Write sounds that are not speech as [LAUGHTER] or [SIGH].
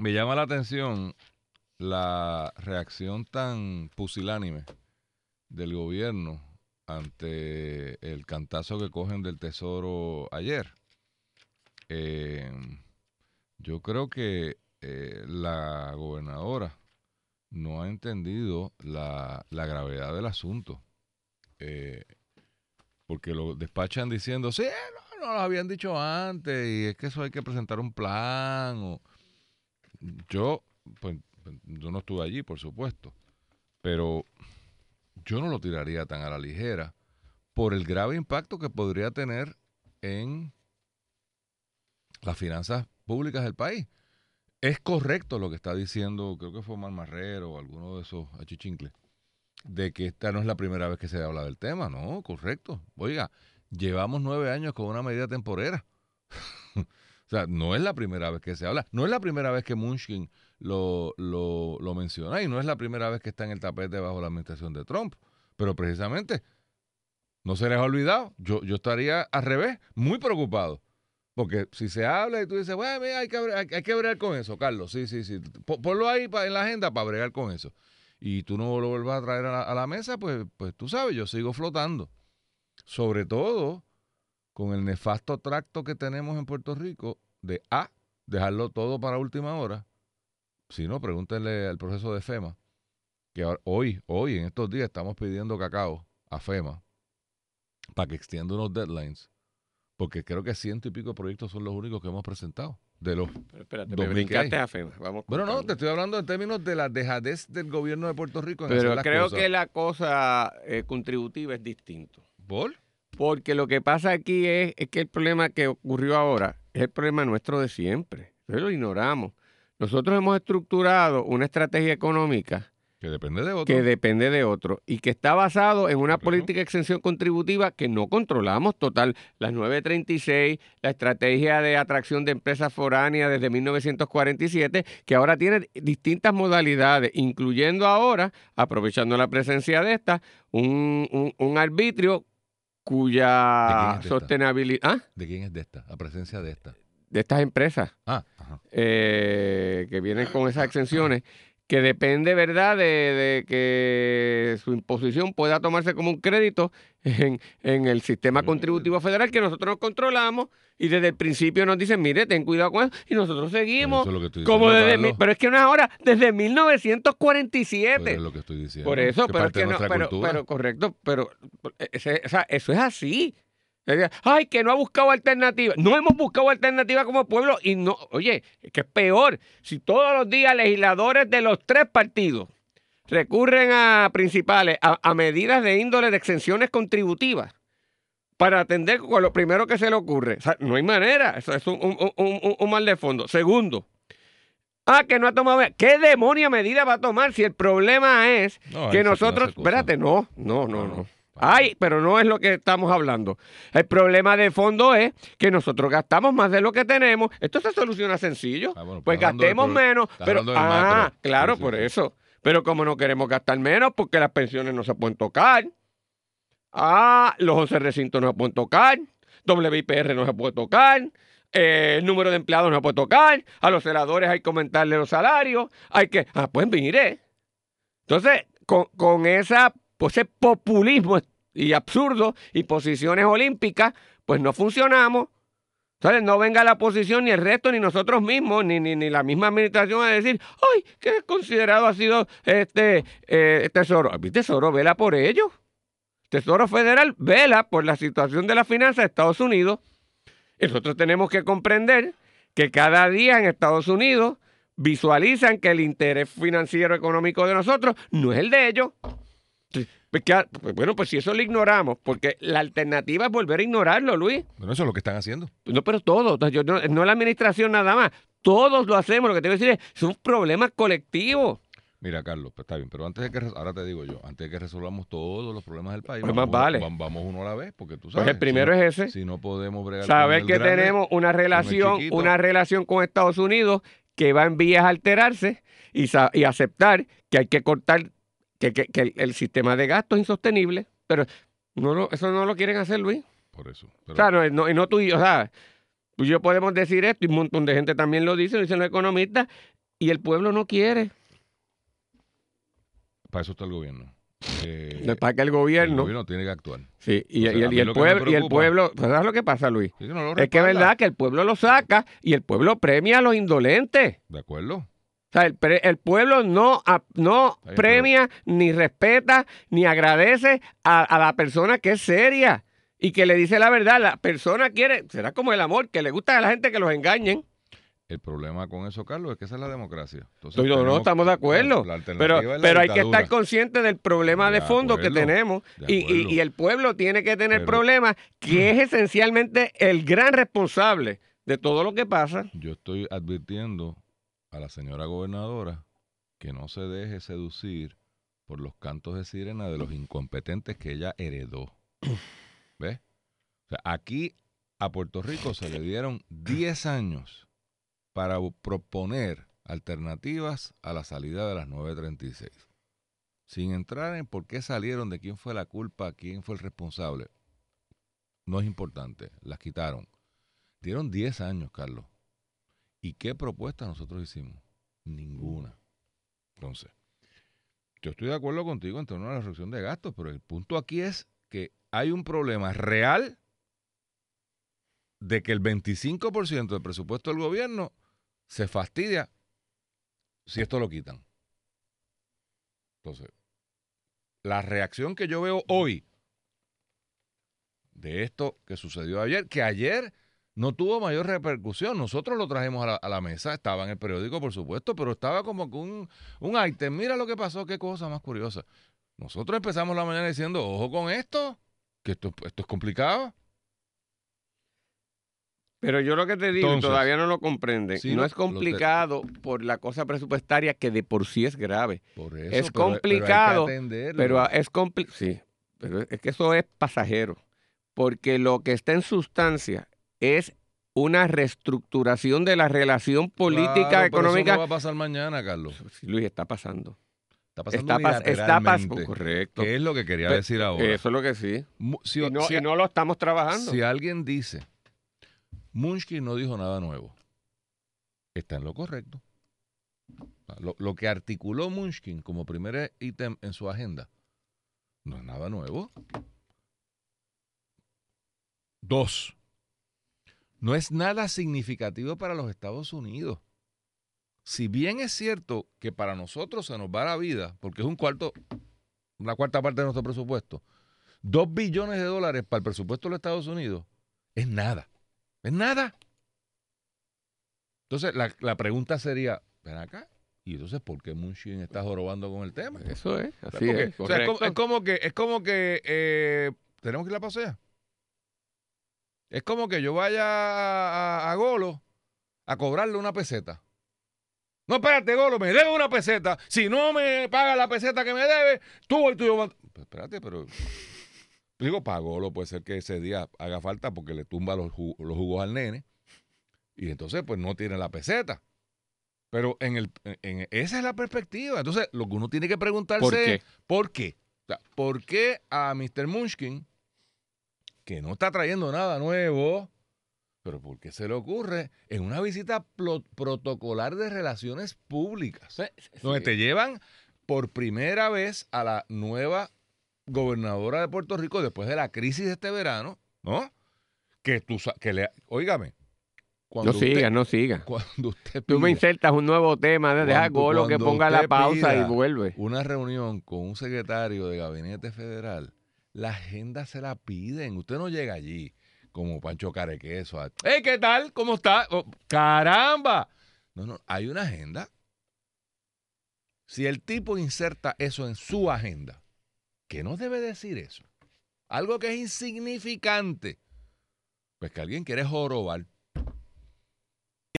me llama la atención la reacción tan pusilánime del gobierno ante el cantazo que cogen del Tesoro ayer. Eh, yo creo que eh, la gobernadora no ha entendido la, gravedad del asunto. Eh, porque lo despachan diciendo, sí, no, no, lo habían dicho antes y es que eso hay que presentar un plan. O... Yo, pues, yo no estuve allí, por supuesto, pero yo no lo tiraría tan a la ligera por el grave impacto que podría tener en las finanzas públicas del país. Es correcto lo que está diciendo, creo que fue Omar Marrero o alguno de esos achichincles, de que esta no es la primera vez que se habla del tema, no, correcto. Oiga, llevamos nueve años con una medida temporera. [LAUGHS] o sea, no es la primera vez que se habla, no es la primera vez que Munchkin lo, lo, menciona y no es la primera vez que está en el tapete bajo la administración de Trump, pero precisamente no se les ha olvidado, yo, yo estaría al revés, muy preocupado porque si se habla y tú dices, bueno, hay que, hay, que bregar con eso, Carlos. Sí, sí, sí. Ponlo ahí en la agenda para bregar con eso. Y tú no lo vuelvas a traer a la, mesa, pues, pues tú sabes, yo sigo flotando. Sobre todo con el nefasto tracto que tenemos en Puerto Rico de A, dejarlo todo para última hora. Si no, pregúntenle al proceso de FEMA, que hoy, hoy, en estos días, estamos pidiendo cacao a FEMA para que extienda unos deadlines porque creo que ciento y pico de proyectos son los únicos que hemos presentado. De los Pero espérate, me brincaste a FEMA. Vamos bueno, no, te estoy hablando en términos de la dejadez del gobierno de Puerto Rico en Pero hacer creo que la cosa eh, contributiva es distinto. ¿Por? Porque lo que pasa aquí es, es, que el problema que ocurrió ahora es el problema nuestro de siempre. Entonces lo ignoramos. Nosotros hemos estructurado una estrategia económica que depende de otro. Que depende de otro. Y que está basado en una política de exención contributiva que no controlamos total. Las 936, la estrategia de atracción de empresas foráneas desde 1947, que ahora tiene distintas modalidades, incluyendo ahora, aprovechando la presencia de esta, un, un, arbitrio cuya sostenibilidad... ¿Ah? ¿De quién es de esta? La presencia de esta de estas empresas ah, eh, que vienen con esas exenciones que depende, ¿verdad?, de, que su imposición pueda tomarse como un crédito en, el sistema contributivo federal que nosotros nos controlamos y desde el principio nos dicen, mire, ten cuidado con eso, y nosotros seguimos. como desde pero es que no es ahora, desde 1947. Pues es lo que estoy diciendo. Por eso, pero, es que no, pero, correcto, pero eso es así. Ay, que no ha buscado alternativa. No hemos buscado alternativa como pueblo y no, oye, que es peor. Si todos los días legisladores de los tres partidos recurren a principales, a, medidas de índole de exenciones contributivas para atender con lo primero que se le ocurre. no hay manera. Eso es un, mal de fondo. Segundo, Ah, que no ha tomado. ¿Qué demonia medida va a tomar si el problema es que nosotros. espérate, no, no, no, no. Ay, pero no es lo que estamos hablando. El problema de fondo es que nosotros gastamos más de lo que tenemos. Esto se soluciona sencillo. Ah, pues, pues gastemos menos. Pero, ah, claro, por eso. Pero como no queremos gastar menos, porque las pensiones no se pueden tocar. Ah, los 11 recintos no se pueden tocar. WIPR no se puede tocar. Eh, el número de empleados no se puede tocar. A los celadores hay que aumentarle los salarios. Hay que. Ah, pues mire. Entonces, con, con esa pues ese populismo y absurdo y posiciones olímpicas, pues no funcionamos. Entonces no venga la oposición ni el resto, ni nosotros mismos, ni, ni, ni la misma administración a decir, ¡ay, qué considerado ha sido este eh, Tesoro! Mi Tesoro vela por ello. Tesoro Federal vela por la situación de la finanza de Estados Unidos. Nosotros tenemos que comprender que cada día en Estados Unidos visualizan que el interés financiero económico de nosotros no es el de ellos. Pues, pues, bueno, pues si eso lo ignoramos, porque la alternativa es volver a ignorarlo, Luis. Bueno, eso es lo que están haciendo. No, pero todos, no, no la administración nada más, todos lo hacemos. Lo que te voy a decir es, son problemas colectivos. Mira, Carlos, pues está bien, pero antes de que, ahora te digo yo, antes de que resolvamos todos los problemas del país, pues vamos, más vale. vamos, uno a la vez, porque tú pues sabes. el primero es ese. Si no podemos bregar Sabes que tenemos una relación, una relación con Estados Unidos que va en vías a alterarse y, y aceptar que hay que cortar que, el, sistema de gasto es insostenible, pero no eso no lo quieren hacer, Luis. Por eso. O sea, no, no, y no tú y yo, o sea, tú y yo podemos decir esto y un montón de gente también lo dice, lo dicen los economistas, y el pueblo no quiere. Para eso está el gobierno. Eh, para que el gobierno. El gobierno tiene que actuar. Sí, y, el, pueblo, y el pueblo. ¿Sabes lo que pasa, Luis? es que es verdad que el pueblo lo saca y el pueblo premia a los indolentes. De acuerdo. O sea, el, pueblo no, no premia, ni respeta, ni agradece a, a, la persona que es seria y que le dice la verdad. La persona quiere, será como el amor, que le gusta a la gente que los engañen. El problema con eso, Carlos, es que esa es la democracia. Entonces, no, no, estamos de acuerdo. pero pero hay que estar consciente del problema de, fondo que tenemos y, el pueblo tiene que tener problemas, que [CLEARS THROAT] es esencialmente el gran responsable de todo lo que pasa. Yo estoy advirtiendo a la señora gobernadora que no se deje seducir por los cantos de sirena de los incompetentes que ella heredó. [COUGHS] ¿Ves? O sea, aquí a Puerto Rico se le dieron 10 años para proponer alternativas a la salida de las 936. Sin entrar en por qué salieron, de quién fue la culpa, quién fue el responsable. No es importante, las quitaron. Dieron 10 años, Carlos. ¿Y qué propuesta nosotros hicimos? Ninguna. Entonces, yo estoy de acuerdo contigo en torno a la reducción de gastos, pero el punto aquí es que hay un problema real de que el 25% del presupuesto del gobierno se fastidia si esto lo quitan. Entonces, la reacción que yo veo hoy de esto que sucedió ayer, que ayer no tuvo mayor repercusión. Nosotros lo trajimos a la, mesa, estaba en el periódico, por supuesto, pero estaba como un, un ítem. Mira lo que pasó, qué cosa más curiosa. Nosotros empezamos la mañana diciendo, ojo con esto, que esto, esto es complicado. Pero yo lo que te digo, todavía no lo comprende. no, es complicado por la cosa presupuestaria que de por sí es grave. Por eso, es complicado, pero, es complicado. Sí, pero es que eso es pasajero. Porque lo que está en sustancia es una reestructuración de la relación política económica. Eso no va a pasar mañana, Carlos. Luis, está pasando. Está pasando está, pasando, correcto. ¿Qué es lo que quería decir ahora? Eso es lo que sí. Si, y no lo estamos trabajando. Si alguien dice Munchkin no dijo nada nuevo. Está en lo correcto. Lo, que articuló Munchkin como primer ítem en su agenda no es nada nuevo. Dos, no es nada significativo para los Estados Unidos. Si bien es cierto que para nosotros se nos va la vida, porque es un cuarto, una cuarta parte de nuestro presupuesto, dos billones de dólares para el presupuesto de los Estados Unidos es nada. Es nada. Entonces, la, pregunta sería, ven acá, ¿y entonces por qué Munchin está jorobando con el tema? Eso es, así es, es, como, que, es como que eh, tenemos que ir a la pasea. Es como que yo vaya a, a, Golo a cobrarle una peseta. No, espérate, Golo, me debe una peseta. Si no me paga la peseta que me debe, tú y tú yo... Pues espérate, pero Digo, pagó, puede ser que ese día haga falta porque le tumba los, los jugos al nene. Y entonces, pues no tiene la peseta. Pero en el, en, esa es la perspectiva. Entonces, lo que uno tiene que preguntarse ¿Por qué? es, ¿por qué? ¿Por qué a Mr. Munchkin, que no está trayendo nada nuevo, pero por qué se le ocurre en una visita protocolar de relaciones públicas, donde te llevan por primera vez a la nueva gobernadora de Puerto Rico después de la crisis de este verano, ¿no? Que tú, que le, oígame. no siga, no siga. Cuando usted Tú me insertas un nuevo tema, deja Golo que ponga la pausa y vuelve. Una reunión con un secretario de gabinete federal, la agenda se la piden. Usted no llega allí como Pancho Carequeso. ¡Hey, qué tal! ¿Cómo está? Oh, ¡Caramba! No, no, hay una agenda. Si el tipo inserta eso en su agenda, ¿Qué nos debe decir eso? Algo que es insignificante. Pues que alguien quiere jorobar.